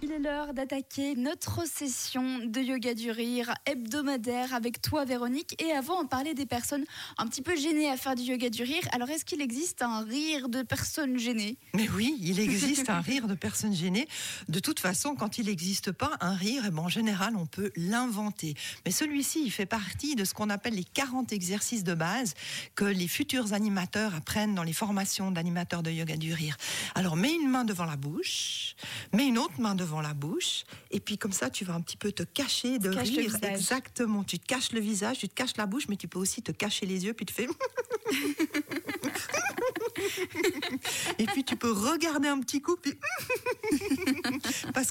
Il est l'heure d'attaquer notre session de yoga du rire hebdomadaire avec toi Véronique. Et avant, on parlait des personnes un petit peu gênées à faire du yoga du rire. Alors est-ce qu'il existe un rire de personnes gênées? Mais oui, il existe un rire de personnes gênées. De toute façon, quand il n'existe pas un rire, eh ben, en général, on peut l'inventer. Mais celui-ci, il fait partie de ce qu'on appelle les 40 exercices de base que les futurs animateurs apprennent dans les formations d'animateurs de yoga du rire. Alors mets une main devant la bouche, mets une autre main devant la bouche, et puis comme ça, tu vas un petit peu te cacher de rire. Exactement. Tu te caches le visage, tu te caches la bouche, mais tu peux aussi te cacher les yeux, puis tu fais. Et puis tu peux regarder un petit coup, puis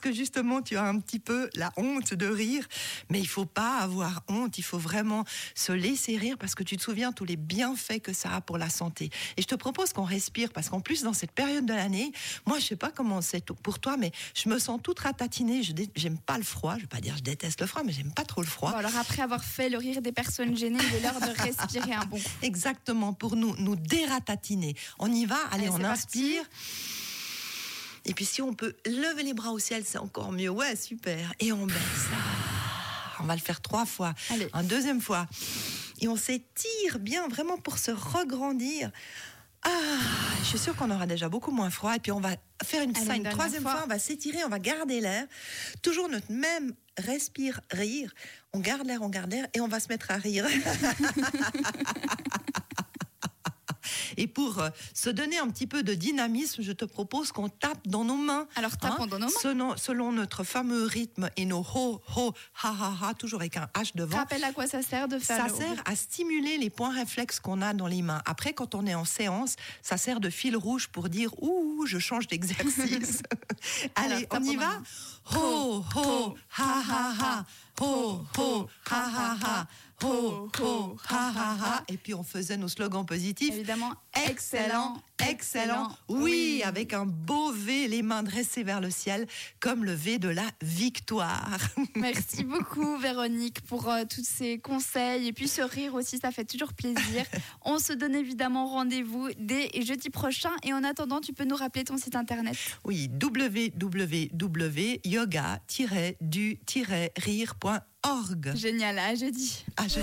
que justement tu as un petit peu la honte de rire, mais il faut pas avoir honte, il faut vraiment se laisser rire parce que tu te souviens tous les bienfaits que ça a pour la santé. Et je te propose qu'on respire parce qu'en plus dans cette période de l'année, moi je sais pas comment c'est pour toi, mais je me sens toute ratatinée. Je j'aime pas le froid, je vais pas dire je déteste le froid, mais j'aime pas trop le froid. Bon, alors après avoir fait le rire des personnes gênées, il est l'heure de respirer un bon coup. Exactement, pour nous, nous dératatiner. On y va, allez, Allez, on parti. Et puis si on peut lever les bras au ciel, c'est encore mieux. Ouais, super. Et on baisse. Ah, On va le faire trois fois. Allez. Une deuxième fois. Et on s'étire bien, vraiment pour se regrandir. Ah, je suis sûre qu'on aura déjà beaucoup moins froid. Et puis on va faire une, Allez, troisième fois. fois. On va s'étirer, on va garder l'air. Toujours notre même respire, rire. On garde l'air, on garde l'air. Et on va se mettre à rire. Et pour euh, se donner un petit peu de dynamisme, je te propose qu'on tape dans nos mains. Alors, tapons dans nos mains. Selon, selon notre fameux rythme et nos ho, ho, ha, ha, ha, toujours avec un H devant. Rappelle à quoi ça sert de faire Ça le sert à stimuler les points réflexes qu'on a dans les mains. Après, quand on est en séance, ça sert de fil rouge pour dire ouh, je change d'exercice. Allez, Alors, on y va. Ho, ho, ha, ha, ha. Ho, ho, ha, ha, ha. Ho, ho, ha, ha, ha. Et puis on faisait nos slogans positifs. Évidemment, Excellent, excellent. Oui, avec un beau V, les mains dressées vers le ciel, comme le V de la victoire. Merci beaucoup Véronique pour euh, tous ces conseils et puis ce rire aussi, ça fait toujours plaisir. On se donne évidemment rendez-vous dès jeudi prochain et en attendant, tu peux nous rappeler ton site internet. Oui, Génial, à jeudi. Ah, je